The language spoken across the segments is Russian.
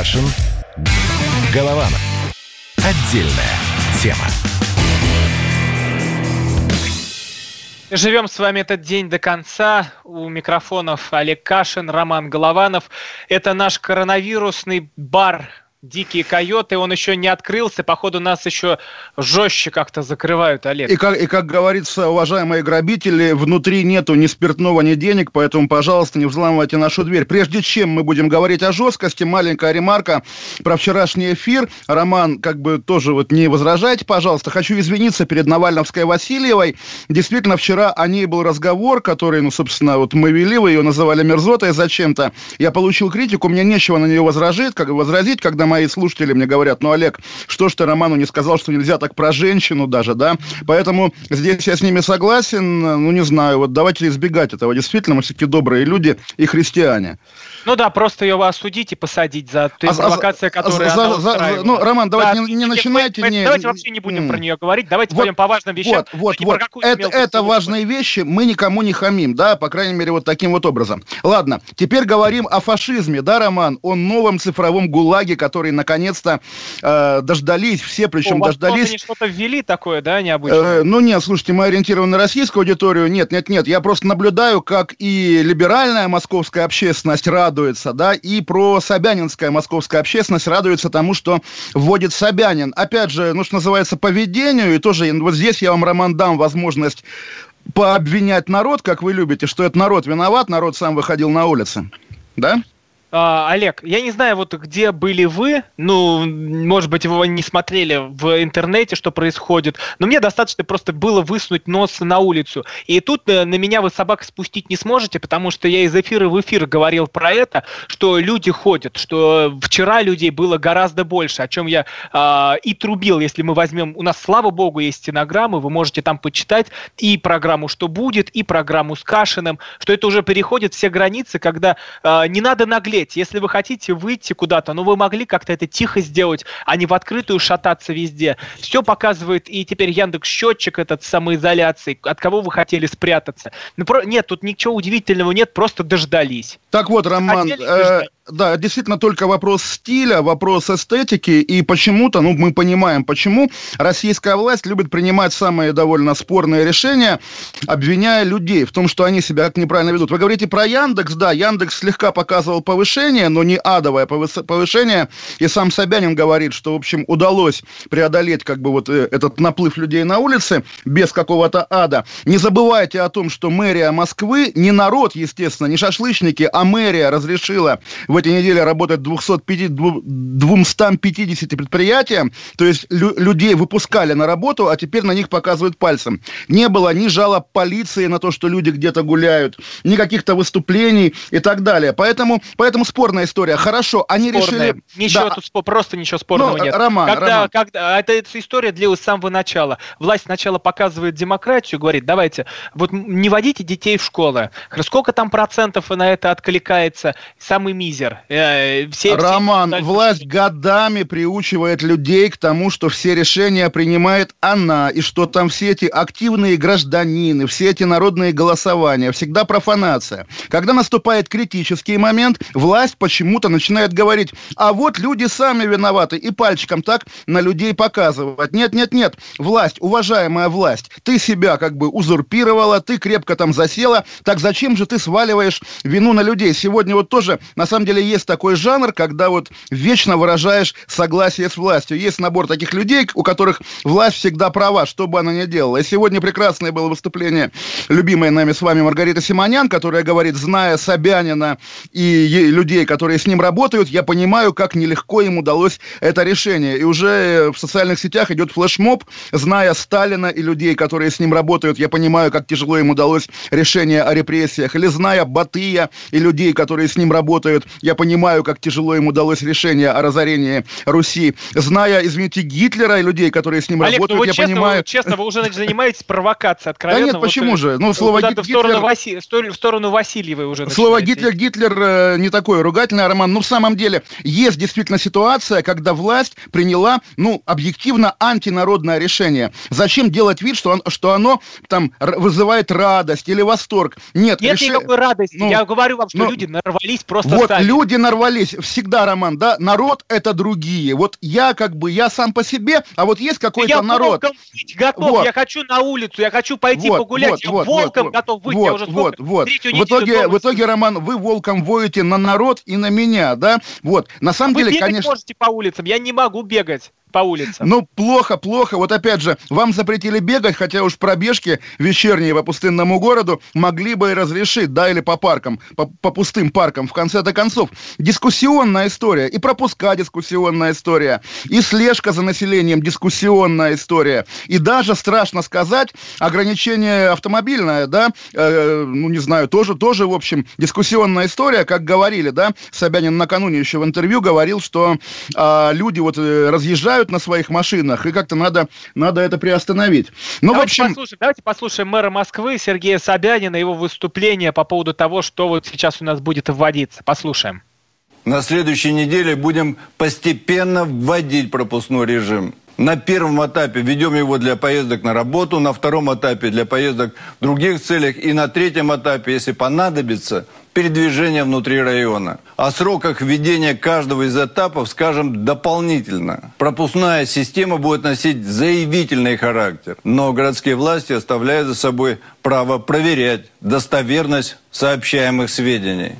Кашин. Голованов. Отдельная тема. Живем с вами этот день до конца. У микрофонов Олег Кашин, Роман Голованов. Это наш коронавирусный бар Дикие койоты, он еще не открылся, походу нас еще жестче как-то закрывают, Олег. И как, и как говорится, уважаемые грабители, внутри нету ни спиртного, ни денег, поэтому, пожалуйста, не взламывайте нашу дверь. Прежде чем мы будем говорить о жесткости, маленькая ремарка про вчерашний эфир. Роман, как бы тоже вот не возражайте, пожалуйста. Хочу извиниться перед Навальновской Васильевой. Действительно, вчера о ней был разговор, который, ну, собственно, вот мы вели, вы ее называли мерзотой зачем-то. Я получил критику, мне нечего на нее возразить, как возразить, когда мои слушатели мне говорят, ну, Олег, что ж ты Роману не сказал, что нельзя так про женщину даже, да? Поэтому здесь я с ними согласен, ну, не знаю, вот давайте избегать этого. Действительно, мы все-таки добрые люди и христиане. Ну да, просто ее осудить и посадить за ту а, провокацию, а, которая за, за, за, Ну, Роман, давайте да, не, не начинайте. Не, давайте вообще не будем м- про нее говорить, давайте вот, пойдем по важным вещам. Вот, вот, вот. Это, это важные вещи, мы никому не хамим, да, по крайней мере, вот таким вот образом. Ладно, теперь говорим о фашизме, да, Роман, о новом цифровом ГУЛАГе, который наконец-то э, дождались, все причем О, дождались. Они что-то ввели такое, да, необычное? Э, ну нет, слушайте, мы ориентированы на российскую аудиторию, нет, нет, нет, я просто наблюдаю, как и либеральная московская общественность радуется, да, и про Собянинская московская общественность радуется тому, что вводит Собянин. Опять же, ну, что называется, поведению, и тоже вот здесь я вам, Роман, дам возможность пообвинять народ, как вы любите, что это народ виноват, народ сам выходил на улицы. Да? А, Олег, я не знаю, вот где были вы, ну, может быть, вы не смотрели в интернете, что происходит, но мне достаточно просто было высунуть нос на улицу. И тут э, на меня вы собак спустить не сможете, потому что я из эфира в эфир говорил про это, что люди ходят, что вчера людей было гораздо больше, о чем я э, и трубил, если мы возьмем, у нас, слава богу, есть стенограммы, вы можете там почитать и программу «Что будет», и программу с Кашиным, что это уже переходит все границы, когда э, не надо наглеть, успеть. Если вы хотите выйти куда-то, ну вы могли как-то это тихо сделать, а не в открытую шататься везде. Все показывает и теперь Яндекс счетчик этот самоизоляции, от кого вы хотели спрятаться. Ну, про... Нет, тут ничего удивительного нет, просто дождались. Так вот, Роман, э, да, действительно только вопрос стиля, вопрос эстетики, и почему-то, ну, мы понимаем, почему российская власть любит принимать самые довольно спорные решения, обвиняя людей в том, что они себя как неправильно ведут. Вы говорите про Яндекс, да, Яндекс слегка показывал повышение, но не адовое повышение, и сам Собянин говорит, что, в общем, удалось преодолеть как бы вот э, этот наплыв людей на улице без какого-то ада. Не забывайте о том, что мэрия Москвы, не народ, естественно, не шашлычники, а мэрия разрешила в этой неделе работать 250, 250 предприятиям, то есть лю- людей выпускали на работу, а теперь на них показывают пальцем. Не было ни жалоб полиции на то, что люди где-то гуляют, ни каких-то выступлений и так далее. Поэтому, поэтому спорная история. Хорошо, они спорная. решили... Ничего да. тут просто ничего спорного ну, нет. Роман, когда, Роман. Когда, это, эта история длилась с самого начала. Власть сначала показывает демократию, говорит, давайте, вот не водите детей в школы. Сколько там процентов на это откликается? Самый мизер например. Э, все, Роман, все... власть годами приучивает людей к тому, что все решения принимает она, и что там все эти активные гражданины, все эти народные голосования, всегда профанация. Когда наступает критический момент, власть почему-то начинает говорить, а вот люди сами виноваты, и пальчиком так на людей показывать. Нет, нет, нет, власть, уважаемая власть, ты себя как бы узурпировала, ты крепко там засела, так зачем же ты сваливаешь вину на людей? Сегодня вот тоже, на самом деле, есть такой жанр, когда вот вечно выражаешь согласие с властью. Есть набор таких людей, у которых власть всегда права, что бы она ни делала. И сегодня прекрасное было выступление любимой нами с вами Маргарита Симонян, которая говорит, зная Собянина и людей, которые с ним работают, я понимаю, как нелегко им удалось это решение. И уже в социальных сетях идет флешмоб, зная Сталина и людей, которые с ним работают, я понимаю, как тяжело им удалось решение о репрессиях. Или зная Батыя и людей, которые с ним работают, я понимаю, как тяжело им удалось решение о разорении Руси. Зная, извините, Гитлера и людей, которые с ним Олег, работают, ну, я честно, понимаю... Вы, честно, вы уже занимаетесь провокацией откровенно. Да нет, почему вот, же? Ну, слово Гитлер... в, сторону Васи... в сторону Васильевой уже Слово Гитлер, Гитлер э, не такое ругательное, Роман. Но в самом деле есть действительно ситуация, когда власть приняла, ну, объективно антинародное решение. Зачем делать вид, что, он, что оно там вызывает радость или восторг? Нет, Нет реш... никакой радости. Ну, Я говорю вам, что ну, люди нарвались просто вот, сами. Люди нарвались всегда, Роман, да, народ это другие. Вот я как бы, я сам по себе, а вот есть какой-то я народ. Быть готов, вот. я хочу на улицу, я хочу пойти вот, погулять, вот, я вот, волком вот, готов быть, вот, я уже вот, вот. В итоге, в итоге, Роман, вы волком воете на народ и на меня, да? Вот, на самом вы деле, конечно... можете по улицам, я не могу бегать по улицам. Ну, плохо, плохо. Вот опять же, вам запретили бегать, хотя уж пробежки вечерние по пустынному городу могли бы и разрешить, да, или по паркам, по, по пустым паркам. В конце-то концов, дискуссионная история, и пропуска дискуссионная история, и слежка за населением дискуссионная история, и даже, страшно сказать, ограничение автомобильное, да, э, ну, не знаю, тоже, тоже, в общем, дискуссионная история, как говорили, да, Собянин накануне еще в интервью говорил, что э, люди вот э, разъезжают на своих машинах, и как-то надо, надо это приостановить. Ну, давайте, в общем... послушаем, давайте послушаем мэра Москвы Сергея Собянина, его выступление по поводу того, что вот сейчас у нас будет вводиться. Послушаем. На следующей неделе будем постепенно вводить пропускной режим. На первом этапе ведем его для поездок на работу, на втором этапе для поездок в других целях и на третьем этапе, если понадобится, передвижение внутри района. О сроках введения каждого из этапов скажем дополнительно. Пропускная система будет носить заявительный характер, но городские власти оставляют за собой право проверять достоверность сообщаемых сведений.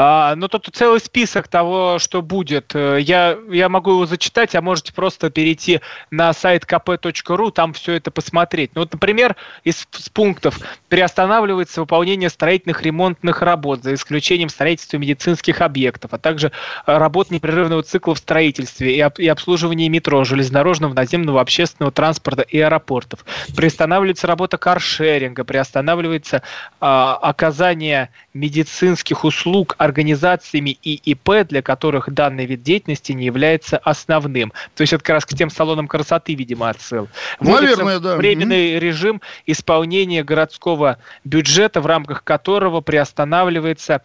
А, ну, тут целый список того, что будет. Э, я, я могу его зачитать, а можете просто перейти на сайт kp.ru, там все это посмотреть. Ну, вот, например, из, пунктов приостанавливается выполнение строительных ремонтных работ, за исключением строительства медицинских объектов, а также э, работ непрерывного цикла в строительстве и, об, и обслуживании метро, железнодорожного, наземного, общественного транспорта и аэропортов. Приостанавливается работа каршеринга, приостанавливается а, оказание медицинских услуг организациями и ИП, для которых данный вид деятельности не является основным. То есть это как раз к тем салонам красоты, видимо, отсыл. Наверное, да. Временный mm-hmm. режим исполнения городского бюджета, в рамках которого приостанавливается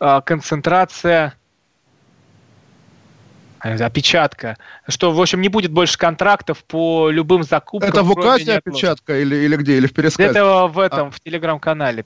э, концентрация опечатка, что, в общем, не будет больше контрактов по любым закупкам. Это в указе опечатка или, или где, или в пересказе? Это в этом, а. в телеграм-канале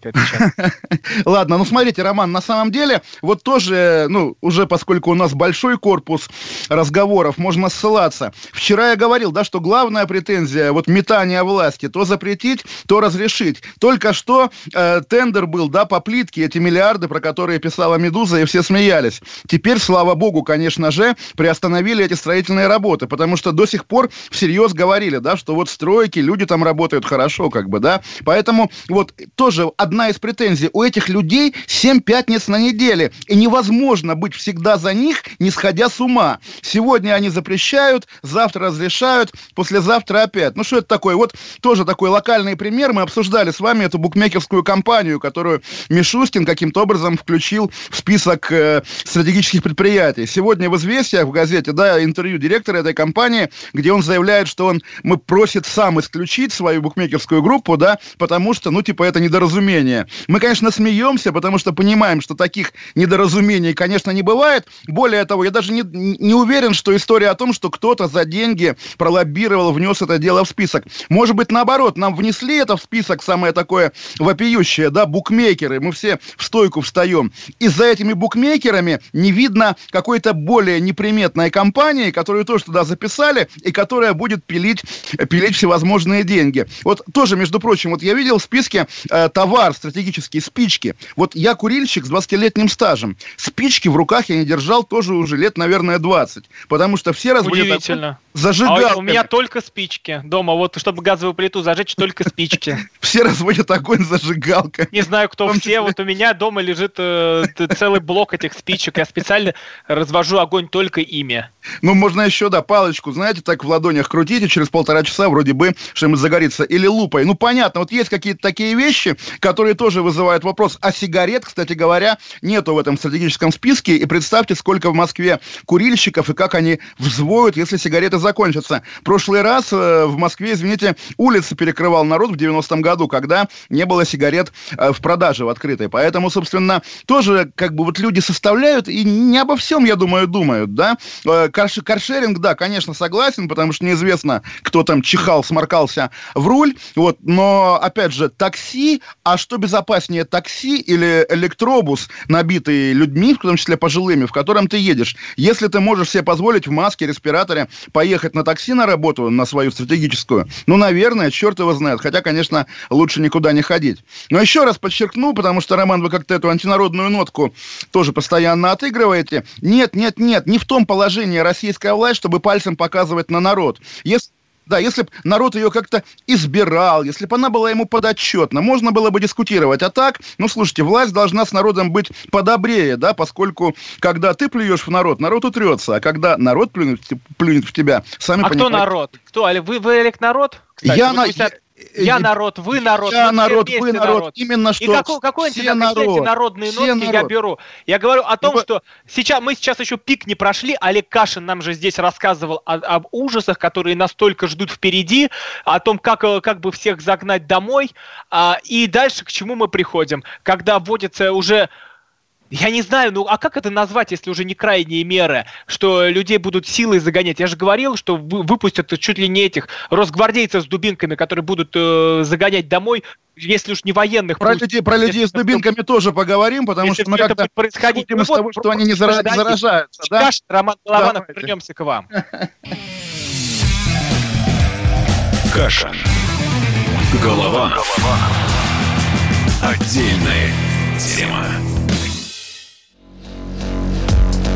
Ладно, ну смотрите, Роман, на самом деле, вот тоже, ну, уже поскольку у нас большой корпус разговоров, можно ссылаться. Вчера я говорил, да, что главная претензия, вот метание власти, то запретить, то разрешить. Только что э, тендер был, да, по плитке, эти миллиарды, про которые писала «Медуза», и все смеялись. Теперь, слава богу, конечно же, при приостановили эти строительные работы, потому что до сих пор всерьез говорили, да, что вот стройки, люди там работают хорошо, как бы, да. Поэтому вот тоже одна из претензий. У этих людей 7 пятниц на неделе, и невозможно быть всегда за них, не сходя с ума. Сегодня они запрещают, завтра разрешают, послезавтра опять. Ну, что это такое? Вот тоже такой локальный пример. Мы обсуждали с вами эту букмекерскую компанию, которую Мишустин каким-то образом включил в список э, стратегических предприятий. Сегодня в «Известиях» в газете, да, интервью директора этой компании, где он заявляет, что он мы просит сам исключить свою букмекерскую группу, да, потому что, ну, типа, это недоразумение. Мы, конечно, смеемся, потому что понимаем, что таких недоразумений, конечно, не бывает. Более того, я даже не, не уверен, что история о том, что кто-то за деньги пролоббировал, внес это дело в список. Может быть, наоборот, нам внесли это в список, самое такое вопиющее, да, букмекеры, мы все в стойку встаем. И за этими букмекерами не видно какой-то более неприметной непонятной компании, которую тоже туда записали, и которая будет пилить, пилить всевозможные деньги. Вот тоже, между прочим, вот я видел в списке э, товар стратегические, спички. Вот я курильщик с 20-летним стажем. Спички в руках я не держал тоже уже лет, наверное, 20. Потому что все разводят... Удивительно. Зажигалками. А у меня только спички дома. Вот, чтобы газовую плиту зажечь, только спички. Все разводят огонь зажигалкой. Не знаю, кто все. Вот у меня дома лежит э, целый блок этих спичек. Я специально развожу огонь только ими. Ну, можно еще, да, палочку, знаете, так в ладонях крутите, через полтора часа вроде бы что-нибудь загорится. Или лупой. Ну, понятно, вот есть какие-то такие вещи, которые тоже вызывают вопрос. А сигарет, кстати говоря, нету в этом стратегическом списке. И представьте, сколько в Москве курильщиков и как они взвоют, если сигареты закончатся. Прошлый раз э, в Москве, извините, улицы перекрывал народ в 90-м году, когда не было сигарет э, в продаже в открытой. Поэтому, собственно, тоже как бы вот люди составляют и не обо всем, я думаю, думают, да. Э, карш, каршеринг, да, конечно, согласен, потому что неизвестно, кто там чихал, сморкался в руль, вот, но, опять же, такси, а что безопаснее, такси или электробус, набитый людьми, в том числе пожилыми, в котором ты едешь? Если ты можешь себе позволить в маске, респираторе поехать на такси на работу, на свою стратегическую, ну, наверное, черт его знает, хотя, конечно, лучше никуда не ходить. Но еще раз подчеркну, потому что, Роман, вы как-то эту антинародную нотку тоже постоянно отыгрываете. Нет, нет, нет, не в том положении российская власть, чтобы пальцем показывать на народ. Если да, если бы народ ее как-то избирал, если бы она была ему подотчетна, можно было бы дискутировать. А так, ну, слушайте, власть должна с народом быть подобрее, да, поскольку, когда ты плюешь в народ, народ утрется, а когда народ плюнет, плюнет в тебя, сами а понимаете. кто народ? Кто? Вы, вы электорат? Кстати, я, на, я, я народ, вы народ, я народ, вы народ. народ. Именно что. И какой, какой все народ, эти народные все нотки народ. я беру? Я говорю о том, и... что сейчас мы сейчас еще пик не прошли. Олег Кашин нам же здесь рассказывал о, об ужасах, которые настолько ждут впереди, о том, как, э, как бы всех загнать домой. А, и дальше к чему мы приходим? Когда вводится уже я не знаю, ну а как это назвать, если уже не крайние меры, что людей будут силой загонять? Я же говорил, что выпустят чуть ли не этих росгвардейцев с дубинками, которые будут э, загонять домой, если уж не военных. Про, пусть, людей, про людей с дубинками кто... тоже поговорим, потому что мы как-то происходить. Ну, из вот, того, что они не заражаются. Да? Каш, Роман Голованов, Давайте. вернемся к вам. Каша. Голованов. Отдельная тема.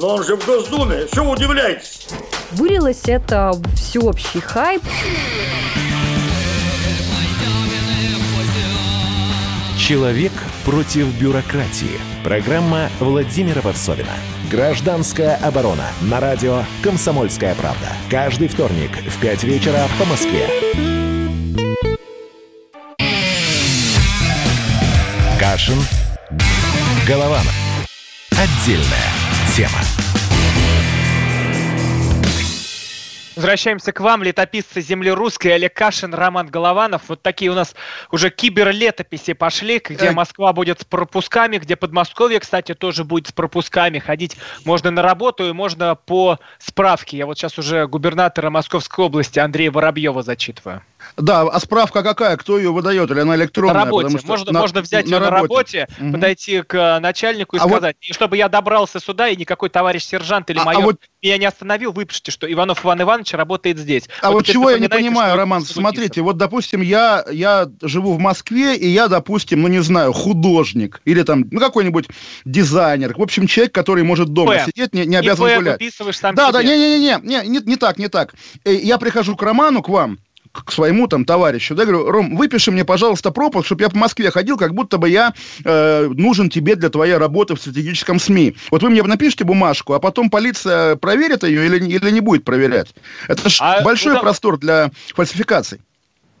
Но он же в Госдуме, что вы удивляетесь? Вылилось это всеобщий хайп. Человек против бюрократии. Программа Владимира Варсовина. Гражданская оборона. На радио «Комсомольская правда». Каждый вторник в 5 вечера по Москве. Кашин. Голованов. Отдельная тема. Возвращаемся к вам, летописцы земли русской, Олег Кашин, Роман Голованов. Вот такие у нас уже киберлетописи пошли, где Москва будет с пропусками, где Подмосковье, кстати, тоже будет с пропусками. Ходить можно на работу и можно по справке. Я вот сейчас уже губернатора Московской области Андрея Воробьева зачитываю. Да, а справка какая? Кто ее выдает? Или она электронная? На работе. Можно, на, можно взять на ее на работе, угу. подойти к начальнику и а сказать, вот... чтобы я добрался сюда, и никакой товарищ сержант или а, майор а вот... меня не остановил, выпишите, что Иванов Иван Иванович работает здесь. А вот, вот чего я не понимаю, Роман, смотрите, вот, допустим, я, я живу в Москве, и я, допустим, ну, не знаю, художник, или там, ну, какой-нибудь дизайнер, в общем, человек, который может дома П. сидеть, не, не обязан и гулять. Сам да, себе. да, не-не-не, не, не, не так, не так. Э, я прихожу к Роману, к вам, к своему там товарищу, да, говорю, Ром, выпиши мне, пожалуйста, пропуск, чтобы я по Москве ходил, как будто бы я э, нужен тебе для твоей работы в стратегическом СМИ. Вот вы мне напишите бумажку, а потом полиция проверит ее или, или не будет проверять. Это же а, большой ну, простор для фальсификаций.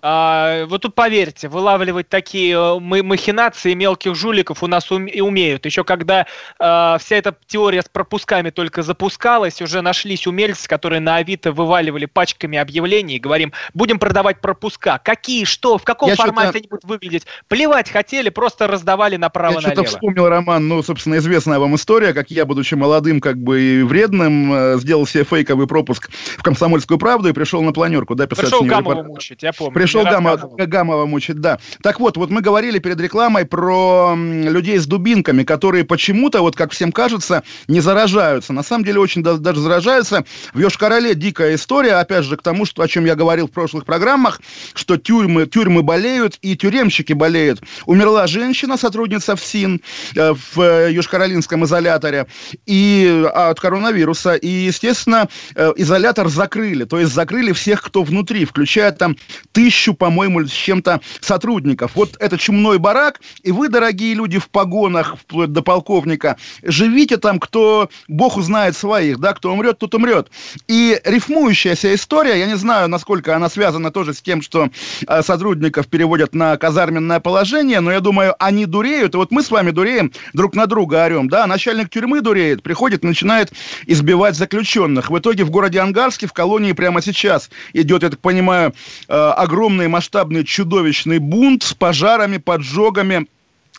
А, вот тут поверьте, вылавливать такие э, махинации мелких жуликов у нас ум, и умеют. Еще когда а, вся эта теория с пропусками только запускалась, уже нашлись умельцы, которые на Авито вываливали пачками объявлений и говорим, будем продавать пропуска. Какие, что, в каком Я формате они будут выглядеть? Плевать хотели, просто раздавали направо-налево. Я что-то вспомнил, Роман, ну, собственно, известная вам история, как я, будучи молодым, как бы и вредным, э, сделал себе фейковый пропуск в «Комсомольскую правду» и пришел на планерку, да, писать Пришел Гамову мучить, я помню пришел Гамова, Гамова мучить, да. Так вот, вот мы говорили перед рекламой про людей с дубинками, которые почему-то, вот как всем кажется, не заражаются. На самом деле очень даже заражаются. В Йошкар-Оле дикая история, опять же, к тому, что, о чем я говорил в прошлых программах, что тюрьмы, тюрьмы болеют и тюремщики болеют. Умерла женщина, сотрудница ФСИН э, в э, Йошкар-Олинском изоляторе и а, от коронавируса. И, естественно, э, изолятор закрыли. То есть закрыли всех, кто внутри, включая там тысячи тысячу, по-моему, с чем-то сотрудников. Вот это чумной барак, и вы, дорогие люди в погонах, вплоть до полковника, живите там, кто, бог узнает своих, да, кто умрет, тот умрет. И рифмующаяся история, я не знаю, насколько она связана тоже с тем, что э, сотрудников переводят на казарменное положение, но я думаю, они дуреют, и вот мы с вами дуреем, друг на друга орем, да, начальник тюрьмы дуреет, приходит, начинает избивать заключенных. В итоге в городе Ангарске, в колонии прямо сейчас идет, я так понимаю, э, огромный масштабный чудовищный бунт с пожарами, поджогами,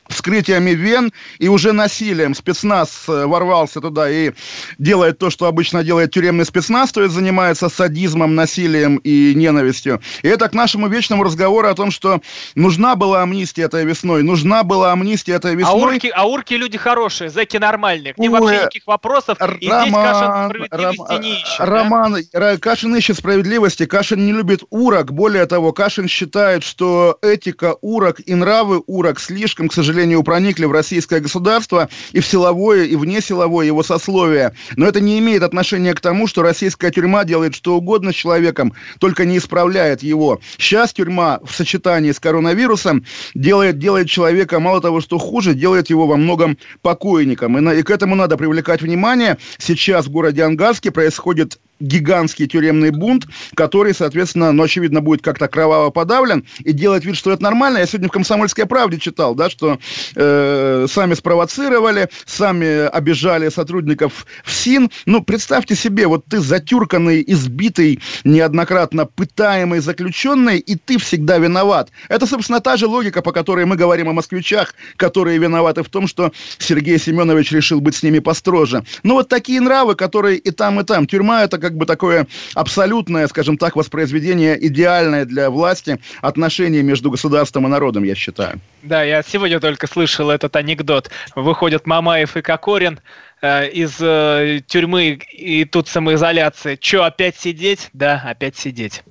вскрытиями вен и уже насилием. Спецназ э, ворвался туда и делает то, что обычно делает тюремный спецназ, то есть занимается садизмом, насилием и ненавистью. И это к нашему вечному разговору о том, что нужна была амнистия этой весной, нужна была амнистия этой весной. А урки, а урки люди хорошие, зэки нормальные, к ним Ой, вообще никаких вопросов, и Роман, здесь Кашин справедливости Ром, не ищет. Роман, да? Кашин ищет справедливости, Кашин не любит урок, более того, Кашин считает, что этика урок и нравы урок слишком, к сожалению, сожалению, проникли в российское государство и в силовое, и вне силовое его сословие. Но это не имеет отношения к тому, что российская тюрьма делает что угодно с человеком, только не исправляет его. Сейчас тюрьма в сочетании с коронавирусом делает, делает человека мало того, что хуже, делает его во многом покойником. И, на, и к этому надо привлекать внимание. Сейчас в городе Ангарске происходит гигантский тюремный бунт, который, соответственно, ну, очевидно, будет как-то кроваво подавлен, и делать вид, что это нормально. Я сегодня в «Комсомольской правде» читал, да, что э, сами спровоцировали, сами обижали сотрудников в СИН. Ну, представьте себе, вот ты затюрканный, избитый, неоднократно пытаемый заключенный, и ты всегда виноват. Это, собственно, та же логика, по которой мы говорим о москвичах, которые виноваты в том, что Сергей Семенович решил быть с ними построже. Ну, вот такие нравы, которые и там, и там. Тюрьма – это как как бы такое абсолютное, скажем так, воспроизведение идеальное для власти отношений между государством и народом, я считаю. Да, я сегодня только слышал этот анекдот. Выходят Мамаев и Кокорин э, из э, тюрьмы и тут самоизоляция. Че, опять сидеть? Да, опять сидеть.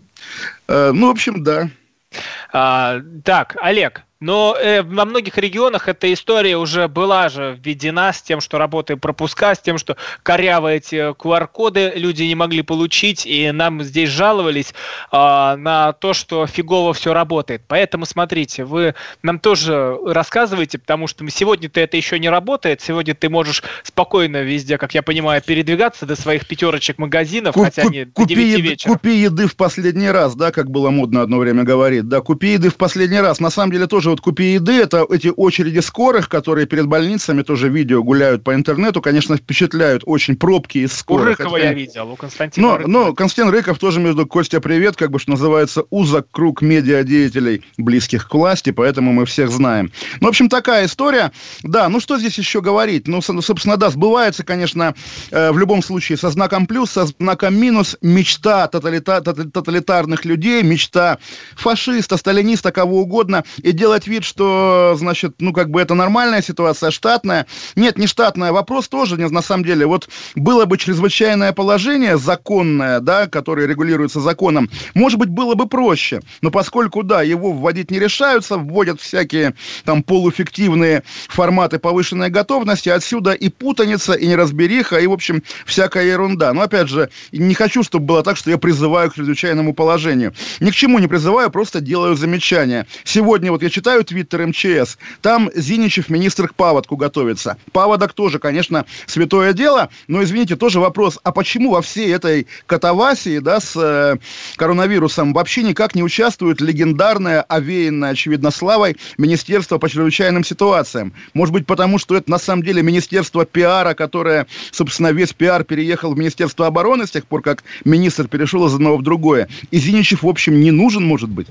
Э, ну, в общем, да. А, так, Олег, но э, во многих регионах эта история уже была же введена с тем, что работают пропуска, с тем, что корявые эти QR-коды люди не могли получить, и нам здесь жаловались э, на то, что фигово все работает. Поэтому смотрите, вы нам тоже рассказываете, потому что сегодня-то это еще не работает, сегодня ты можешь спокойно везде, как я понимаю, передвигаться до своих пятерочек магазинов, Куп, хотя они купи, до 9 вечера. Купи еды в последний раз, да, как было модно одно время говорить, да, купи еды в последний раз. На самом деле тоже тоже вот купи еды, это эти очереди скорых, которые перед больницами тоже видео гуляют по интернету, конечно, впечатляют очень пробки из скорых. У Рыкова это, я видел, у Константина но, Рыкова. Но Константин Рыков тоже между Костя привет, как бы что называется, узок круг медиадеятелей, близких к власти, поэтому мы всех знаем. Ну, в общем, такая история. Да, ну что здесь еще говорить? Ну, собственно, да, сбывается, конечно, э, в любом случае со знаком плюс, со знаком минус мечта тоталита- тоталитарных людей, мечта фашиста, сталиниста, кого угодно, и делать делать вид, что, значит, ну, как бы это нормальная ситуация, штатная. Нет, не штатная. Вопрос тоже, на самом деле, вот было бы чрезвычайное положение законное, да, которое регулируется законом, может быть, было бы проще. Но поскольку, да, его вводить не решаются, вводят всякие там полуфиктивные форматы повышенной готовности, отсюда и путаница, и неразбериха, и, в общем, всякая ерунда. Но, опять же, не хочу, чтобы было так, что я призываю к чрезвычайному положению. Ни к чему не призываю, просто делаю замечания. Сегодня вот я читаю читаю твиттер МЧС, там Зиничев министр к паводку готовится. Паводок тоже, конечно, святое дело, но, извините, тоже вопрос, а почему во всей этой катавасии, да, с э, коронавирусом вообще никак не участвует легендарное, овеянное, очевидно, славой Министерство по чрезвычайным ситуациям? Может быть, потому что это на самом деле Министерство пиара, которое, собственно, весь пиар переехал в Министерство обороны с тех пор, как министр перешел из одного в другое. И Зиничев, в общем, не нужен, может быть.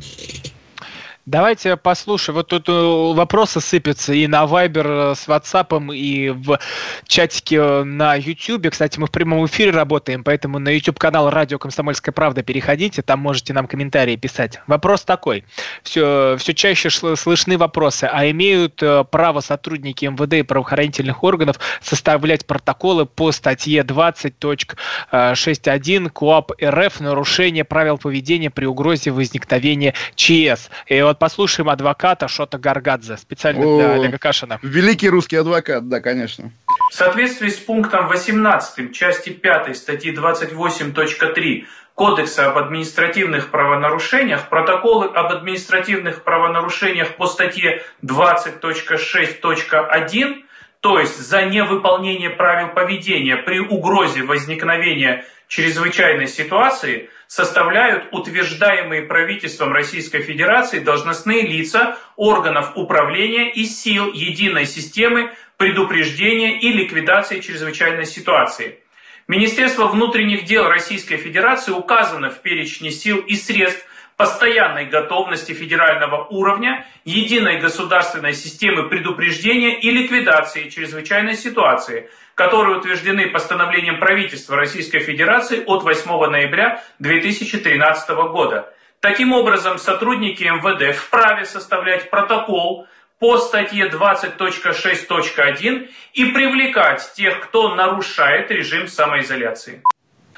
Давайте послушаем. Вот тут э, вопросы сыпятся и на Viber э, с WhatsApp, и в чатике э, на YouTube. Кстати, мы в прямом эфире работаем, поэтому на YouTube-канал «Радио Комсомольская правда» переходите, там можете нам комментарии писать. Вопрос такой. Все, все чаще слышны вопросы. А имеют право сотрудники МВД и правоохранительных органов составлять протоколы по статье 20.61 КОАП РФ «Нарушение правил поведения при угрозе возникновения ЧС». И вот послушаем адвоката Шота Гаргадзе, специально О, для Олега Кашина. Великий русский адвокат, да, конечно. В соответствии с пунктом 18 части 5 статьи 28.3 Кодекса об административных правонарушениях, протоколы об административных правонарушениях по статье 20.6.1, то есть за невыполнение правил поведения при угрозе возникновения чрезвычайной ситуации, составляют утверждаемые правительством Российской Федерации должностные лица органов управления и сил единой системы предупреждения и ликвидации чрезвычайной ситуации. Министерство внутренних дел Российской Федерации указано в перечне сил и средств постоянной готовности федерального уровня единой государственной системы предупреждения и ликвидации чрезвычайной ситуации, которые утверждены постановлением правительства Российской Федерации от 8 ноября 2013 года. Таким образом, сотрудники МВД вправе составлять протокол по статье 20.6.1 и привлекать тех, кто нарушает режим самоизоляции.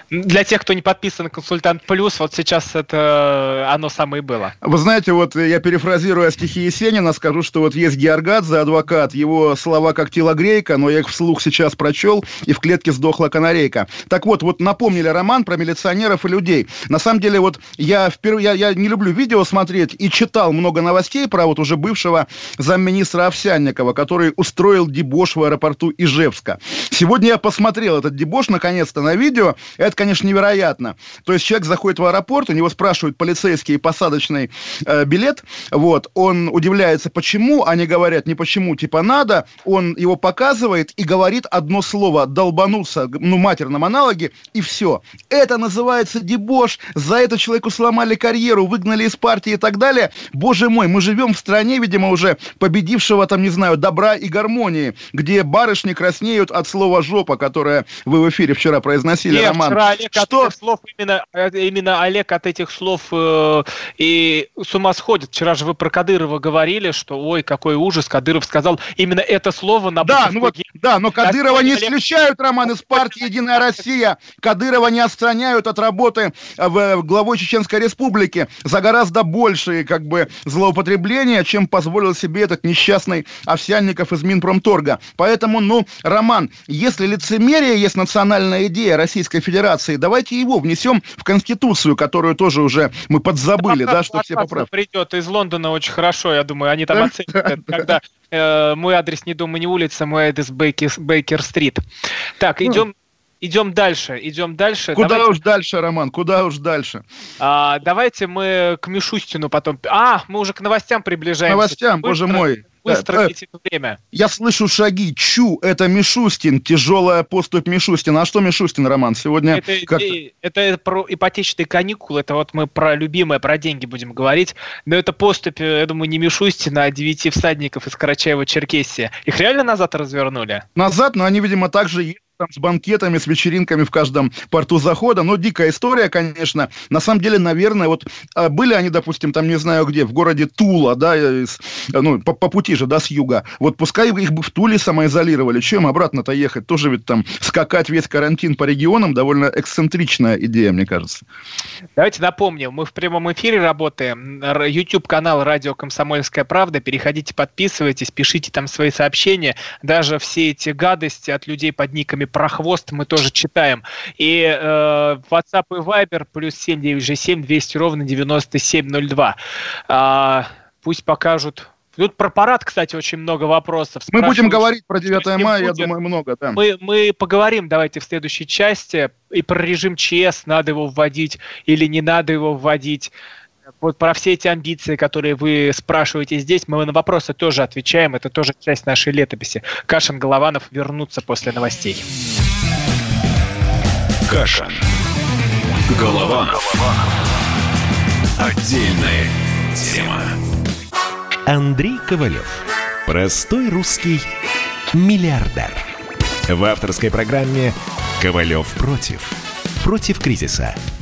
Для тех, кто не подписан на «Консультант Плюс», вот сейчас это оно самое и было. Вы знаете, вот я перефразируя стихи Есенина, скажу, что вот есть Георгадзе, адвокат, его слова как телогрейка, но я их вслух сейчас прочел, и в клетке сдохла канарейка. Так вот, вот напомнили роман про милиционеров и людей. На самом деле, вот я, впервые, я, я не люблю видео смотреть и читал много новостей про вот уже бывшего замминистра Овсянникова, который устроил дебош в аэропорту Ижевска. Сегодня я посмотрел этот дебош наконец-то на видео. Это конечно, невероятно. То есть человек заходит в аэропорт, у него спрашивают полицейский посадочный э, билет, вот, он удивляется, почему, они говорят не почему, типа надо, он его показывает и говорит одно слово, долбануться, ну, матерном аналоге, и все. Это называется дебош, за это человеку сломали карьеру, выгнали из партии и так далее. Боже мой, мы живем в стране, видимо, уже победившего, там, не знаю, добра и гармонии, где барышни краснеют от слова жопа, которое вы в эфире вчера произносили, Нет, Роман. Вчера Олег что? от этих слов, именно, э, именно Олег от этих слов э, и с ума сходит. Вчера же вы про Кадырова говорили, что ой, какой ужас, Кадыров сказал именно это слово на Да, ну вот, да, но Кадырова не исключают, Роман, из партии «Единая Россия». Кадырова не отстраняют от работы в главой Чеченской Республики за гораздо большие, как бы, злоупотребления, чем позволил себе этот несчастный Овсянников из Минпромторга. Поэтому, ну, Роман, если лицемерие есть национальная идея Российской Федерации, Федерации, давайте его внесем в Конституцию, которую тоже уже мы подзабыли, да, что все поправки. придет из Лондона очень хорошо, я думаю, они там оценят, когда э, мой адрес не дом и не улица, мой адрес Бейкер-стрит. Так, идем ну. идем дальше, идем дальше. Куда давайте... уж дальше, Роман, куда уж дальше? А, давайте мы к Мишустину потом. А, мы уже к новостям приближаемся. К новостям, Быстро. боже мой. Быстро э, время. Я слышу шаги. Чу, это Мишустин. Тяжелая поступь Мишустина. А что Мишустин, Роман, сегодня? Это, это, это про ипотечные каникулы. Это вот мы про любимое, про деньги будем говорить. Но это поступь, я думаю, не Мишустина, а девяти всадников из Карачаева-Черкесии. Их реально назад развернули? Назад, но они, видимо, также там с банкетами, с вечеринками в каждом порту захода. Но дикая история, конечно. На самом деле, наверное, вот а, были они, допустим, там не знаю где, в городе Тула, да, из, ну, по, по пути же, да, с юга. Вот пускай их бы в Туле самоизолировали. Чем обратно-то ехать? Тоже ведь там скакать весь карантин по регионам довольно эксцентричная идея, мне кажется. Давайте напомним, мы в прямом эфире работаем. YouTube-канал «Радио Комсомольская правда». Переходите, подписывайтесь, пишите там свои сообщения. Даже все эти гадости от людей под никами про хвост мы тоже читаем. И э, WhatsApp и Viber плюс 7967 200 ровно 9702. А, пусть покажут Тут про парад, кстати, очень много вопросов. Мы будем говорить про 9 мая, я думаю, много, да. Мы, мы поговорим, давайте, в следующей части. И про режим ЧС, надо его вводить или не надо его вводить. Вот про все эти амбиции, которые вы спрашиваете здесь, мы на вопросы тоже отвечаем. Это тоже часть нашей летописи. Кашин, Голованов вернутся после новостей. Кашин. Голованов. Отдельная тема. Андрей Ковалев. Простой русский миллиардер. В авторской программе «Ковалев против». Против кризиса.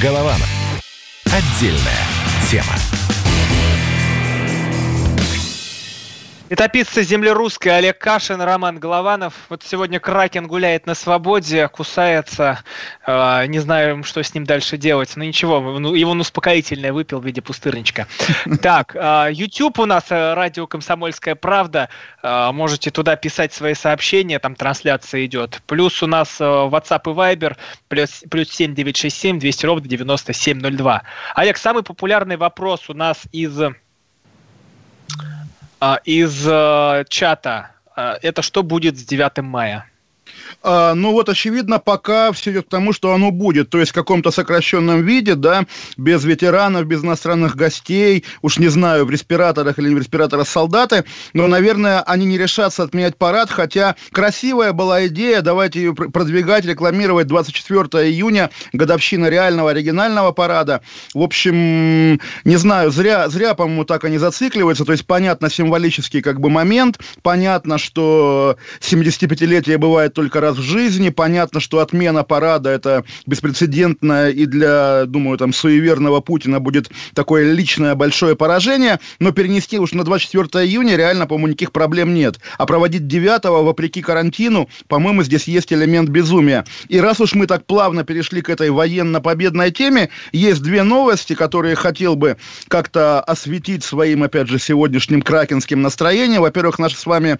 Голованов. Отдельная тема. Летописцы земли русской Олег Кашин, Роман Голованов. Вот сегодня Кракен гуляет на свободе, кусается. Э, не знаю, что с ним дальше делать. Но ничего, ну, его он успокоительное выпил в виде пустырничка. Так, э, YouTube у нас, э, радио «Комсомольская правда». Э, можете туда писать свои сообщения, там трансляция идет. Плюс у нас э, WhatsApp и Viber, плюс, плюс 7967 200 ровно 9702. Олег, самый популярный вопрос у нас из из э, чата. А, это что будет с 9 мая? А, ну вот, очевидно, пока все идет к тому, что оно будет, то есть в каком-то сокращенном виде, да, без ветеранов, без иностранных гостей, уж не знаю, в респираторах или не в респираторах солдаты, но, наверное, они не решатся отменять парад, хотя красивая была идея, давайте ее продвигать, рекламировать 24 июня, годовщина реального оригинального парада. В общем, не знаю, зря, зря по-моему, так они зацикливаются, то есть понятно символический как бы момент, понятно, что 75-летие бывает только раз в жизни. Понятно, что отмена парада это беспрецедентное и для, думаю, там, суеверного Путина будет такое личное большое поражение, но перенести уж на 24 июня реально, по-моему, никаких проблем нет. А проводить 9 вопреки карантину, по-моему, здесь есть элемент безумия. И раз уж мы так плавно перешли к этой военно-победной теме, есть две новости, которые хотел бы как-то осветить своим, опять же, сегодняшним кракенским настроением. Во-первых, наш с вами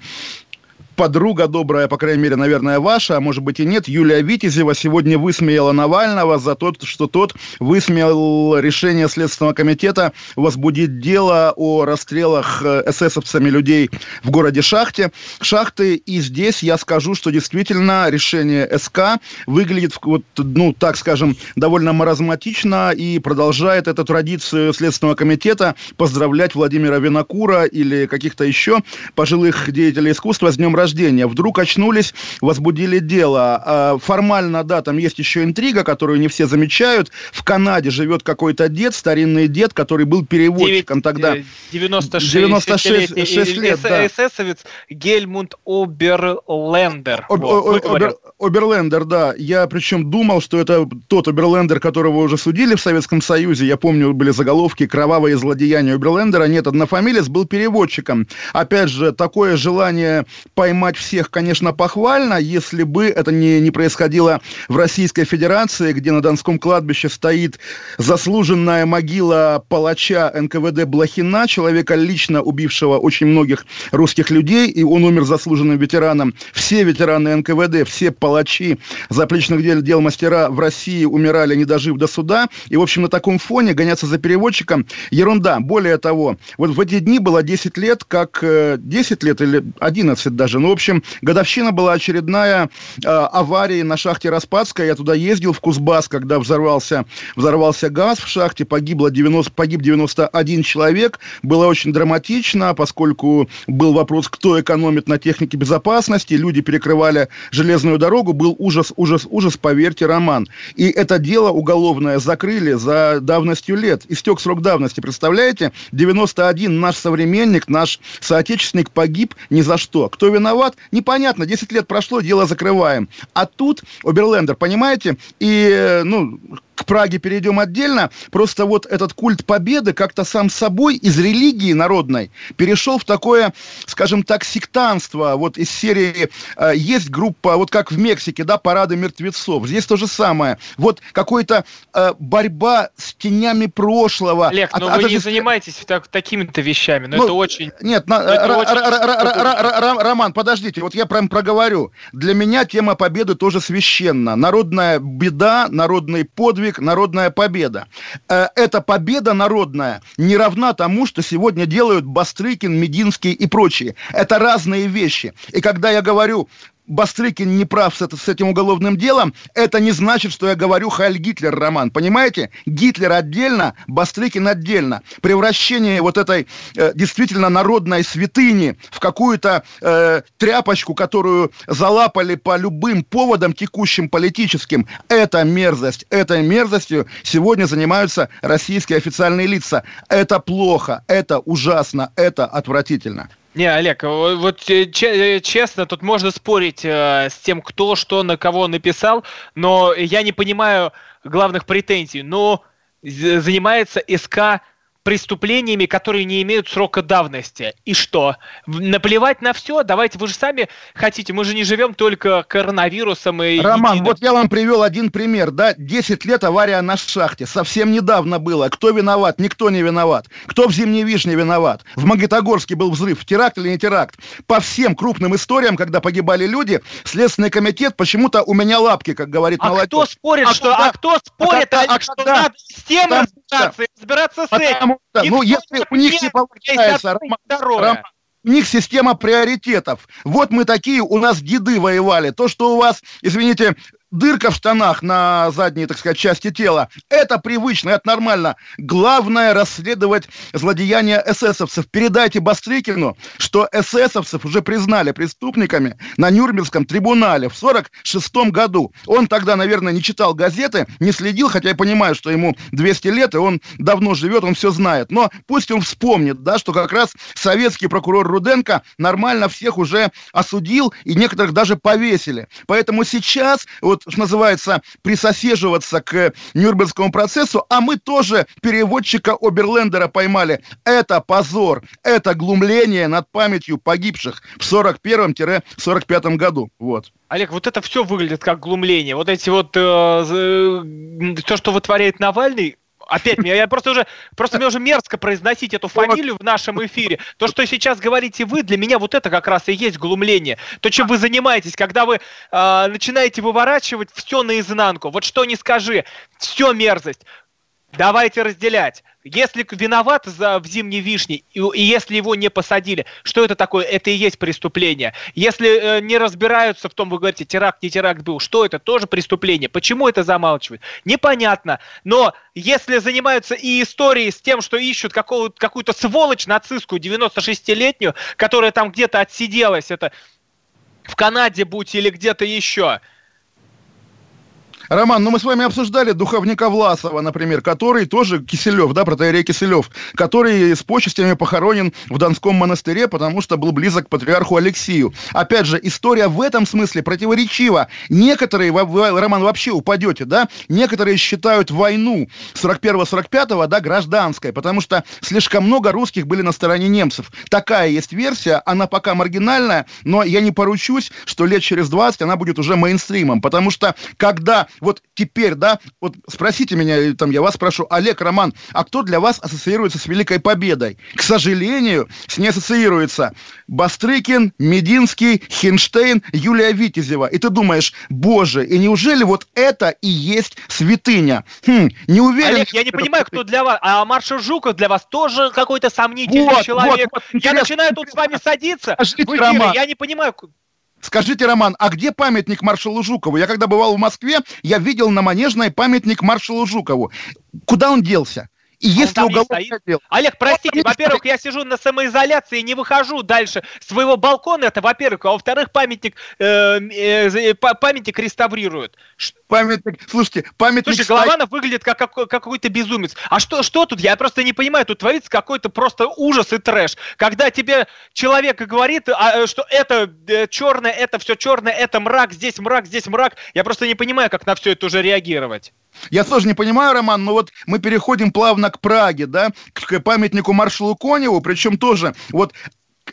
подруга добрая, по крайней мере, наверное, ваша, а может быть и нет, Юлия Витязева сегодня высмеяла Навального за то, что тот высмеял решение Следственного комитета возбудить дело о расстрелах э, эсэсовцами людей в городе Шахте. Шахты, и здесь я скажу, что действительно решение СК выглядит, вот, ну, так скажем, довольно маразматично и продолжает эту традицию Следственного комитета поздравлять Владимира Винокура или каких-то еще пожилых деятелей искусства с днем рождения рождения. Вдруг очнулись, возбудили дело. А, формально, да, там есть еще интрига, которую не все замечают. В Канаде живет какой-то дед, старинный дед, который был переводчиком 9, тогда. 96, 96 6 лет, да. эсэсовец Гельмунд Оберлендер. Об, вот, обер, Оберлендер, да. Я причем думал, что это тот Оберлендер, которого уже судили в Советском Союзе. Я помню, были заголовки «Кровавые злодеяния Оберлендера». Нет, однофамилец был переводчиком. Опять же, такое желание поймать поймать всех, конечно, похвально, если бы это не, не происходило в Российской Федерации, где на Донском кладбище стоит заслуженная могила палача НКВД Блохина, человека, лично убившего очень многих русских людей, и он умер заслуженным ветераном. Все ветераны НКВД, все палачи заплечных дел, дел мастера в России умирали, не дожив до суда. И, в общем, на таком фоне гоняться за переводчиком – ерунда. Более того, вот в эти дни было 10 лет, как 10 э, лет или 11 даже, ну, в общем, годовщина была очередная э, аварии на шахте Распадская. Я туда ездил, в Кузбасс, когда взорвался, взорвался газ в шахте. Погибло 90, погиб 91 человек. Было очень драматично, поскольку был вопрос, кто экономит на технике безопасности. Люди перекрывали железную дорогу. Был ужас, ужас, ужас, поверьте, Роман. И это дело уголовное закрыли за давностью лет. Истек срок давности, представляете? 91 наш современник, наш соотечественник погиб ни за что. Кто виноват? Виноват, непонятно, 10 лет прошло, дело закрываем. А тут Оберлендер, понимаете, и, э, ну, к Праге перейдем отдельно. Просто вот этот культ победы как-то сам собой из религии народной перешел в такое, скажем так, сектанство. Вот из серии э, есть группа, вот как в Мексике, да, парады мертвецов. Здесь то же самое. Вот какой-то э, борьба с тенями прошлого. Олег, но от, вы от... не занимаетесь так, такими-то вещами, но ну, это очень... Нет, на, это очень... Роман, подождите, вот я прям проговорю. Для меня тема победы тоже священна. Народная беда, народный подвиг, подвиг «Народная победа». Э, эта победа народная не равна тому, что сегодня делают Бастрыкин, Мединский и прочие. Это разные вещи. И когда я говорю Бастрыкин не прав с, это, с этим уголовным делом, это не значит, что я говорю Хайль Гитлер, Роман. Понимаете? Гитлер отдельно, Бастрыкин отдельно. Превращение вот этой э, действительно народной святыни в какую-то э, тряпочку, которую залапали по любым поводам текущим политическим, это мерзость. Этой мерзостью сегодня занимаются российские официальные лица. Это плохо, это ужасно, это отвратительно. Не, Олег, вот э, э, честно, тут можно спорить э, с тем, кто что на кого написал, но я не понимаю главных претензий. Но занимается СК преступлениями, которые не имеют срока давности. И что? Наплевать на все? Давайте, вы же сами хотите, мы же не живем только коронавирусом и... Роман, единым. вот я вам привел один пример, да, 10 лет авария на шахте, совсем недавно было. Кто виноват? Никто не виноват. Кто в Зимней Вишне виноват? В Магнитогорске был взрыв, теракт или не теракт? По всем крупным историям, когда погибали люди, Следственный комитет почему-то у меня лапки, как говорит а молодежь. Кто спорит, а что, когда, а кто спорит, а, а, что когда, надо с тем разбираться, разбираться с этим? что, ну, если у них не получается, Рома, Рома, у них система приоритетов. Вот мы такие, у нас деды воевали. То, что у вас, извините, дырка в штанах на задней, так сказать, части тела. Это привычно, это нормально. Главное расследовать злодеяния эсэсовцев. Передайте Бастрыкину, что эсэсовцев уже признали преступниками на Нюрнбергском трибунале в 46 году. Он тогда, наверное, не читал газеты, не следил, хотя я понимаю, что ему 200 лет, и он давно живет, он все знает. Но пусть он вспомнит, да, что как раз советский прокурор Руденко нормально всех уже осудил, и некоторых даже повесили. Поэтому сейчас вот вот, что называется, присосеживаться к Нюрнбергскому процессу, а мы тоже переводчика Оберлендера поймали. Это позор, это глумление над памятью погибших в 41-45 году. Вот. Олег, вот это все выглядит как глумление. Вот эти вот э, то, что вытворяет Навальный, опять, я просто уже, просто мне уже мерзко произносить эту фамилию в нашем эфире. То, что сейчас говорите вы, для меня вот это как раз и есть глумление. То, чем вы занимаетесь, когда вы э, начинаете выворачивать все наизнанку. Вот что не скажи, все мерзость. Давайте разделять. Если виноват за, в зимней вишне, и, и если его не посадили, что это такое? Это и есть преступление. Если э, не разбираются в том, вы говорите, теракт, не теракт был, что это? Тоже преступление. Почему это замалчивают? Непонятно. Но если занимаются и историей с тем, что ищут какую-то сволочь нацистскую, 96-летнюю, которая там где-то отсиделась, это в Канаде будь или где-то еще – Роман, ну мы с вами обсуждали духовника Власова, например, который тоже Киселев, да, протеерей Киселев, который с почестями похоронен в Донском монастыре, потому что был близок к патриарху Алексию. Опять же, история в этом смысле противоречива. Некоторые, Роман, вообще упадете, да, некоторые считают войну 41-45, да, гражданской, потому что слишком много русских были на стороне немцев. Такая есть версия, она пока маргинальная, но я не поручусь, что лет через 20 она будет уже мейнстримом, потому что когда вот теперь, да, вот спросите меня, там, я вас спрошу, Олег, Роман, а кто для вас ассоциируется с Великой Победой? К сожалению, с ней ассоциируется Бастрыкин, Мединский, Хинштейн, Юлия Витязева. И ты думаешь, боже, и неужели вот это и есть святыня? Хм, не уверен. Олег, я не понимаю, кто для вас, а маршал Жуков для вас тоже какой-то сомнительный вот, человек. Вот, вот, я начинаю тут с вами садиться в эфире, я не понимаю, Скажите, Роман, а где памятник маршалу Жукову? Я когда бывал в Москве, я видел на Манежной памятник маршалу Жукову. Куда он делся? И а если уголовное дело... Олег, простите, во-первых, я сижу на самоизоляции и не выхожу дальше своего балкона, это во-первых, а во-вторых, памятник, э, э, памятник реставрируют. Памятник, слушайте, памятник... Слушай. Голованов выглядит как, как, как какой-то безумец. А что, что тут? Я просто не понимаю, тут творится какой-то просто ужас и трэш. Когда тебе человек говорит, а, э, что это э, черное, это все черное, это мрак, здесь мрак, здесь мрак, я просто не понимаю, как на все это уже реагировать. Я тоже не понимаю, Роман, но вот мы переходим плавно к Праге, да, к памятнику маршалу Коневу, причем тоже вот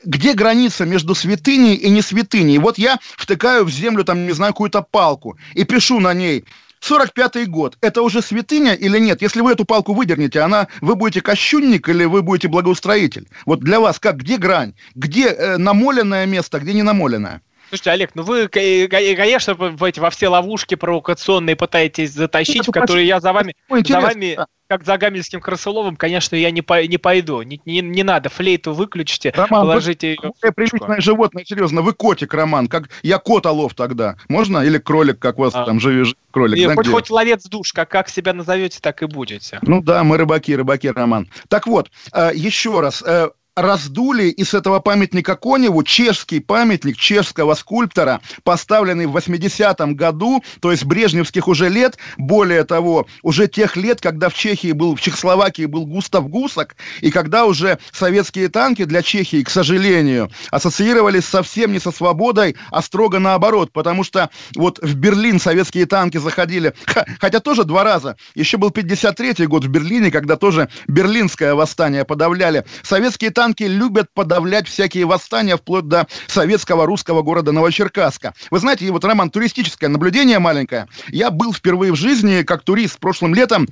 где граница между святыней и не святыней? Вот я втыкаю в землю, там, не знаю, какую-то палку и пишу на ней 45-й год. Это уже святыня или нет? Если вы эту палку выдернете, она, вы будете кощунник или вы будете благоустроитель? Вот для вас как, где грань? Где э, намоленное место, где не намоленное? Слушайте, Олег, ну вы, конечно, во все ловушки провокационные пытаетесь затащить, в которые я за вами, за вами, как за Гамельским Красыловым, конечно, я не, по, не пойду. Не, не, не надо, флейту выключите, Роман, положите ее. Вы приличное животное, серьезно, вы котик, Роман, как я кот олов тогда. Можно? Или кролик, как у вас а. там живешь? Кролик, и, хоть, хоть ловец душ, как, как себя назовете, так и будете. Ну да, мы рыбаки, рыбаки, Роман. Так вот, э, еще раз, э, раздули, и с этого памятника Коневу чешский памятник чешского скульптора, поставленный в 80-м году, то есть брежневских уже лет, более того, уже тех лет, когда в Чехии был, в Чехословакии был Густав Гусак, и когда уже советские танки для Чехии, к сожалению, ассоциировались совсем не со свободой, а строго наоборот, потому что вот в Берлин советские танки заходили, хотя тоже два раза, еще был 53-й год в Берлине, когда тоже берлинское восстание подавляли. Советские танки танки любят подавлять всякие восстания вплоть до советского русского города Новочеркасска. Вы знаете, и вот, Роман, туристическое наблюдение маленькое. Я был впервые в жизни как турист прошлым летом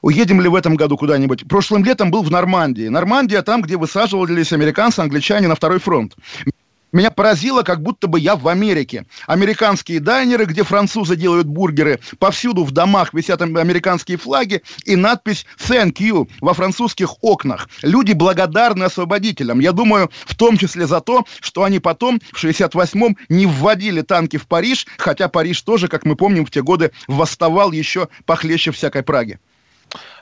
Уедем ли в этом году куда-нибудь? Прошлым летом был в Нормандии. Нормандия там, где высаживались американцы, англичане на второй фронт. Меня поразило, как будто бы я в Америке. Американские дайнеры, где французы делают бургеры, повсюду в домах висят американские флаги и надпись «Thank you» во французских окнах. Люди благодарны освободителям. Я думаю, в том числе за то, что они потом в 68-м не вводили танки в Париж, хотя Париж тоже, как мы помним, в те годы восставал еще похлеще всякой Праги.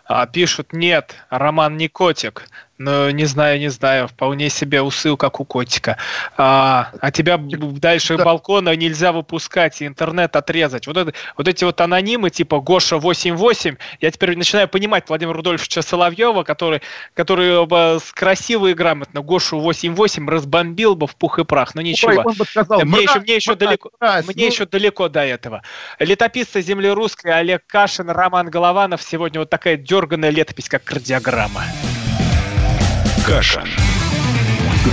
А, пишут, нет, Роман не котик. Ну, не знаю, не знаю, вполне себе усыл, как у котика. А, а тебя дальше да. балкона нельзя выпускать, и интернет отрезать. Вот, это, вот эти вот анонимы, типа Гоша 88, я теперь начинаю понимать Владимира Рудольфовича Соловьева, который, который бы красиво и грамотно Гошу 88 разбомбил бы в пух и прах. Но ничего. Ой, сказал, мне, еще, мне, еще далеко, мразь, мне ну... еще далеко до этого. Летописцы земли русской Олег Кашин, Роман Голованов. Сегодня вот такая дерганая летопись, как кардиограмма. Каша.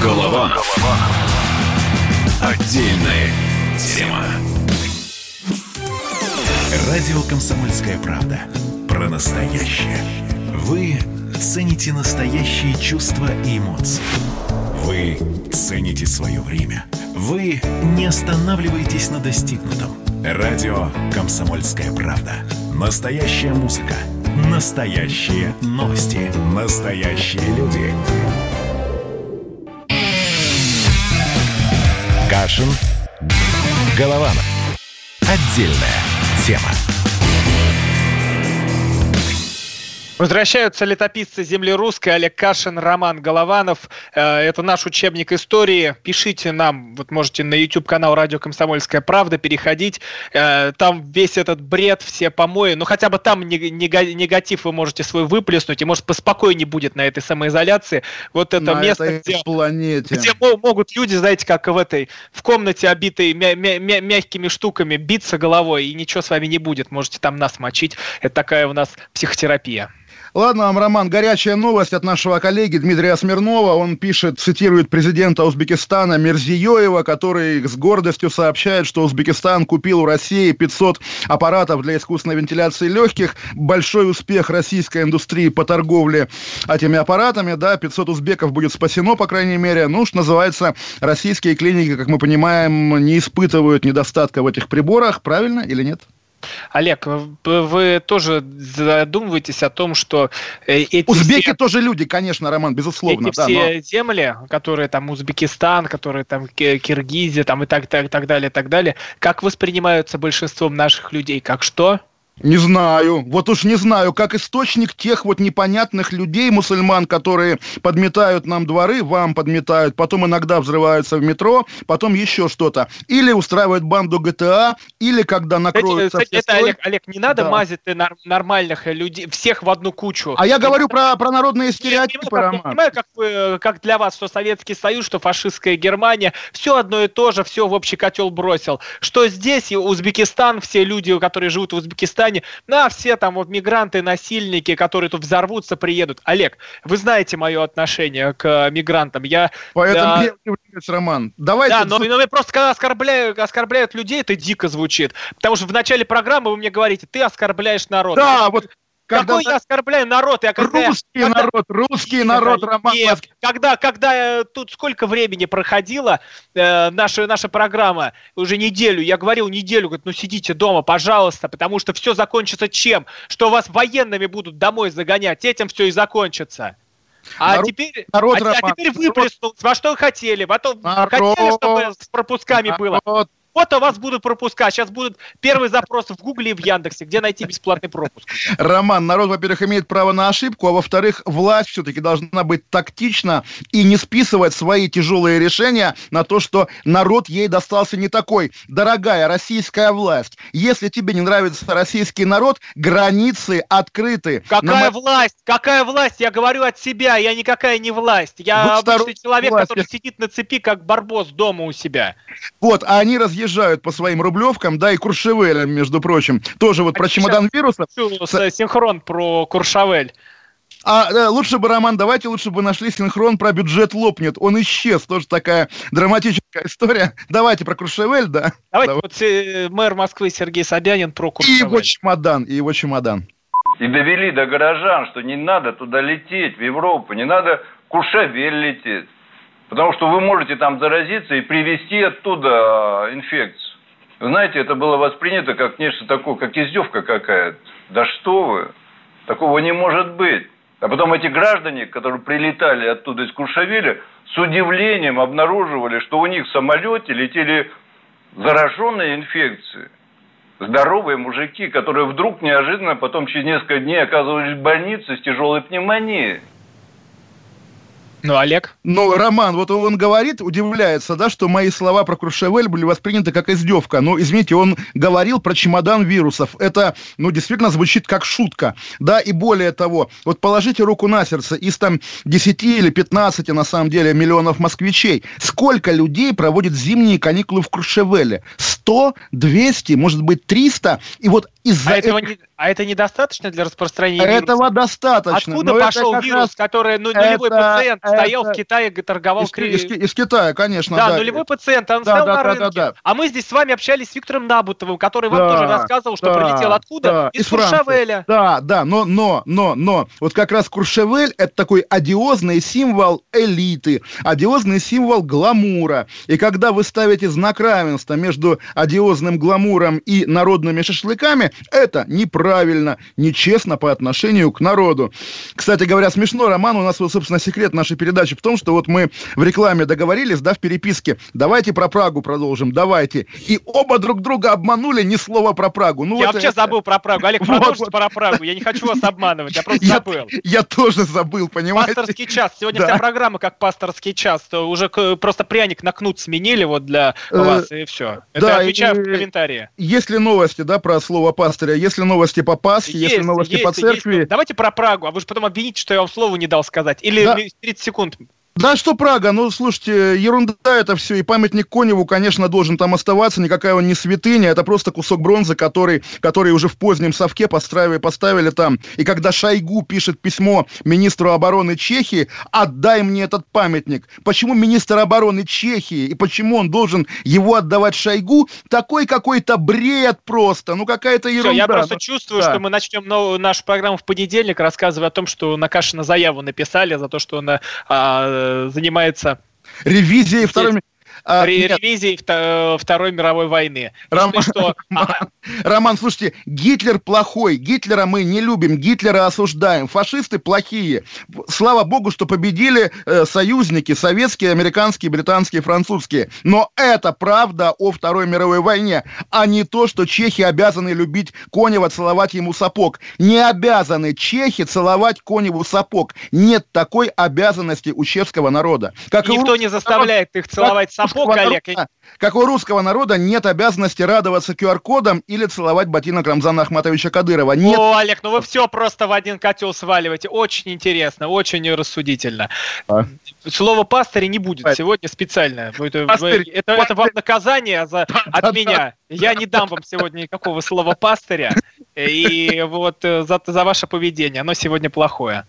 Голова. Отдельная тема. Радио «Комсомольская правда». Про настоящее. Вы цените настоящие чувства и эмоции. Вы цените свое время. Вы не останавливаетесь на достигнутом. Радио «Комсомольская правда». Настоящая музыка – Настоящие новости. Настоящие люди. Кашин. Голованов. Отдельная тема. Возвращаются летописцы земли русской Олег Кашин, Роман Голованов. Э, это наш учебник истории. Пишите нам, вот можете на YouTube-канал «Радио Комсомольская правда» переходить. Э, там весь этот бред, все помои. Ну, хотя бы там негатив вы можете свой выплеснуть, и, может, поспокойнее будет на этой самоизоляции. Вот это на место, где, планете. где могут люди, знаете, как в этой, в комнате, обитой мя мя мя мягкими штуками, биться головой, и ничего с вами не будет. Можете там нас мочить. Это такая у нас психотерапия. Ладно вам, Роман, горячая новость от нашего коллеги Дмитрия Смирнова. Он пишет, цитирует президента Узбекистана Мерзиёева, который с гордостью сообщает, что Узбекистан купил у России 500 аппаратов для искусственной вентиляции легких. Большой успех российской индустрии по торговле этими аппаратами. Да, 500 узбеков будет спасено, по крайней мере. Ну, что называется, российские клиники, как мы понимаем, не испытывают недостатка в этих приборах. Правильно или нет? Олег, вы тоже задумываетесь о том, что э, эти Узбеки все... тоже люди, конечно, Роман, безусловно. Эти да, все но... земли, которые там Узбекистан, которые там Киргизия, там и так, так, так далее, так далее, как воспринимаются большинством наших людей? Как что? Не знаю. Вот уж не знаю, как источник тех вот непонятных людей, мусульман, которые подметают нам дворы, вам подметают, потом иногда взрываются в метро, потом еще что-то. Или устраивают банду ГТА, или когда накроются кстати, это, Олег, Олег, не надо да. мазать нормальных людей, всех в одну кучу. А я говорю про, про народные стереотипы, я, Роман. Я понимаю, как, вы, как для вас, что Советский Союз, что фашистская Германия, все одно и то же, все в общий котел бросил. Что здесь, и Узбекистан, все люди, которые живут в Узбекистане, Казани, на все там вот мигранты, насильники, которые тут взорвутся, приедут. Олег, вы знаете мое отношение к э, мигрантам. Я, Поэтому да, я Роман. Давайте... Да, но, но просто когда оскорбляют, оскорбляют людей, это дико звучит. Потому что в начале программы вы мне говорите, ты оскорбляешь народ. Да, вот когда Какой я оскорбляю народ? Я когда, русский когда, народ, русский народ, Роман Нет, когда, когда тут сколько времени проходила э, наша, наша программа, уже неделю, я говорил неделю, говорит, ну сидите дома, пожалуйста, потому что все закончится чем? Что вас военными будут домой загонять, этим все и закончится. А народ, теперь, народ, а, Роман, а теперь выплеснулось, во что хотели, во то, хотели, чтобы с пропусками народ, было. Фото вас будут пропускать. Сейчас будет первый запрос в Гугле и в Яндексе, где найти бесплатный пропуск. Роман, народ, во-первых, имеет право на ошибку, а во-вторых, власть все-таки должна быть тактична и не списывать свои тяжелые решения на то, что народ ей достался не такой. Дорогая российская власть, если тебе не нравится российский народ, границы открыты. Какая Но... власть? Какая власть? Я говорю от себя, я никакая не власть. Я обычный человек, власть. который сидит на цепи, как барбос дома у себя. Вот, а они разъезжают по своим рублевкам, да, и Куршевелем, между прочим. Тоже вот а про чемодан вируса. Синхрон про Куршавель. А э, лучше бы, Роман, давайте лучше бы нашли синхрон про бюджет лопнет. Он исчез. Тоже такая драматическая история. Давайте про Куршевель, да. Давайте Давай. вот э, мэр Москвы Сергей Собянин про Куршевель. И его чемодан, и его чемодан. И довели до горожан, что не надо туда лететь, в Европу, не надо Куршевель лететь. Потому что вы можете там заразиться и привезти оттуда а, инфекцию. Вы знаете, это было воспринято как нечто такое, как издевка какая-то. Да что вы, такого не может быть. А потом эти граждане, которые прилетали оттуда из Куршавеля, с удивлением обнаруживали, что у них в самолете летели зараженные инфекции. Здоровые мужики, которые вдруг неожиданно потом через несколько дней оказывались в больнице с тяжелой пневмонией. Ну, Олег? Ну, Роман, вот он говорит, удивляется, да, что мои слова про Крушевель были восприняты как издевка. Но, извините, он говорил про чемодан вирусов. Это, ну, действительно звучит как шутка. Да, и более того, вот положите руку на сердце, из там 10 или 15, на самом деле, миллионов москвичей, сколько людей проводит зимние каникулы в Крушевеле? 100, 200, может быть, 300? И вот из-за а, этого не, а это недостаточно для распространения Этого вируса? достаточно. Откуда пошел вирус, раз... который ну, нулевой это, пациент это... стоял в Китае, торговал... Из, из, из Китая, конечно. Да, да, нулевой пациент, он да, стоял да, на да, рынке. Да, да. А мы здесь с вами общались с Виктором Набутовым, который вам да, тоже рассказывал, что да, прилетел откуда? Да, из, из Куршавеля. Да, да, но, но, но, но, вот как раз Куршевель это такой одиозный символ элиты, одиозный символ гламура. И когда вы ставите знак равенства между одиозным гламуром и народными шашлыками, это неправильно, нечестно по отношению к народу. Кстати говоря, смешно, Роман, у нас, вот, собственно, секрет нашей передачи в том, что вот мы в рекламе договорились, да, в переписке, давайте про Прагу продолжим, давайте. И оба друг друга обманули, ни слова про Прагу. Ну, я вот вообще это... забыл про Прагу. Олег, продолжите вот, про Прагу, я не хочу вас обманывать, я просто забыл. Я тоже забыл, понимаете? Пасторский час. Сегодня вся программа как пасторский час. Уже просто пряник на кнут сменили вот для э, вас, и все. Это отвечаю в комментарии. Есть ли новости, да, про слово пастыря? Если новости по Пасхе, есть, если новости есть, по церкви... Есть. Давайте про Прагу, а вы же потом обвините, что я вам слово не дал сказать. Или да. 30 секунд да что Прага, ну слушайте, ерунда это все, и памятник Коневу, конечно, должен там оставаться, никакая он не святыня, это просто кусок бронзы, который, который уже в позднем совке поставили, поставили там. И когда Шойгу пишет письмо министру обороны Чехии, отдай мне этот памятник. Почему министр обороны Чехии, и почему он должен его отдавать Шойгу? Такой какой-то бред просто, ну какая-то ерунда. Все, я просто ну, чувствую, да. что мы начнем новую, нашу программу в понедельник, рассказывая о том, что на Кашина заяву написали за то, что он а, занимается ревизией второй При нет. ревизии Второй мировой войны. Роман, что... Роман, слушайте, Гитлер плохой, Гитлера мы не любим, Гитлера осуждаем, фашисты плохие. Слава богу, что победили э, союзники, советские, американские, британские, французские. Но это правда о Второй мировой войне, а не то, что чехи обязаны любить Конева, целовать ему сапог. Не обязаны чехи целовать Коневу сапог. Нет такой обязанности у чешского народа. Как Никто не заставляет их целовать сапог Олег. Народа, как у русского народа нет обязанности радоваться QR-кодам или целовать ботинок Рамзана Ахматовича Кадырова. Нет. О, Олег, ну вы все просто в один котел сваливаете. Очень интересно, очень рассудительно. А? Слово пастыря не будет а? сегодня специально. Это, Пастырь, это, это вам наказание за, от меня. Я не дам вам сегодня никакого слова пастыря. И вот э, за, за ваше поведение. Оно сегодня плохое.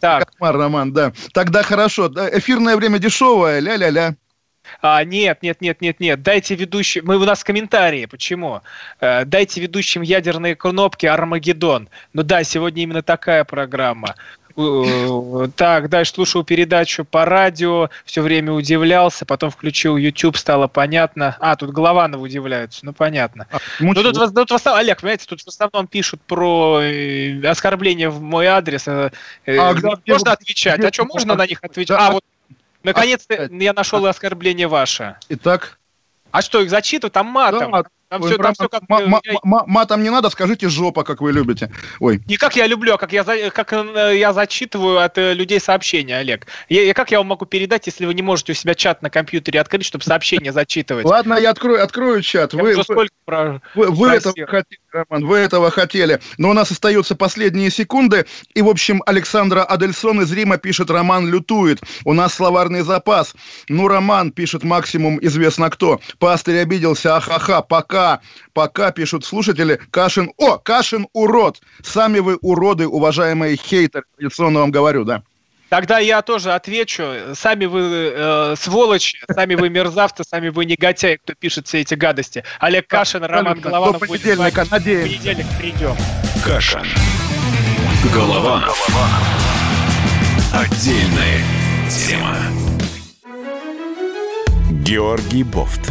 Так. Кошмар, Роман, да. Тогда хорошо. Эфирное время дешевое. Ля-ля-ля. А, нет, нет, нет, нет, нет. Дайте ведущим. Мы у нас комментарии. Почему? А, дайте ведущим ядерные кнопки Армагеддон. Ну да, сегодня именно такая программа. Так, дальше слушал передачу по радио, все время удивлялся, потом включил YouTube, стало понятно. А, тут Голованов удивляются, ну понятно. А, ну, тут, тут, тут, тут, Олег, понимаете, тут в основном пишут про э, оскорбления в мой адрес. Э, а, можно где, отвечать? Где, а что, можно на них отвечать? Да, а, вот Наконец-то а, я нашел оскорбление ваше. Итак? А что, их зачитывают? Там матом. Да, там все, там все как... матом не надо, скажите жопа, как вы любите. Ой. Не как я люблю, а как я, как э, я зачитываю от э, людей сообщения, Олег. Я, как я вам могу передать, если вы не можете у себя чат на компьютере открыть, чтобы сообщение зачитывать? Ладно, я открою, открою чат. Я Вы, вы- про- Вы, вы этого хотели, Роман, вы этого хотели. Но у нас остаются последние секунды. И, в общем, Александра Адельсон из Рима пишет, Роман лютует. У нас словарный запас. Ну, Роман, пишет максимум известно кто. Пастырь обиделся, ахаха, пока. Пока, пишут слушатели. Кашин, о, Кашин урод. Сами вы уроды, уважаемые хейтеры. Традиционно вам говорю, да. Тогда я тоже отвечу. Сами вы э, сволочи, сами вы мерзавцы, сами вы негодяи, кто пишет все эти гадости. Олег Кашин, Роман. Голованов. До понедельника, надеемся. В понедельник придем. Кашин. Голованов. Отдельная тема. Георгий Бофт.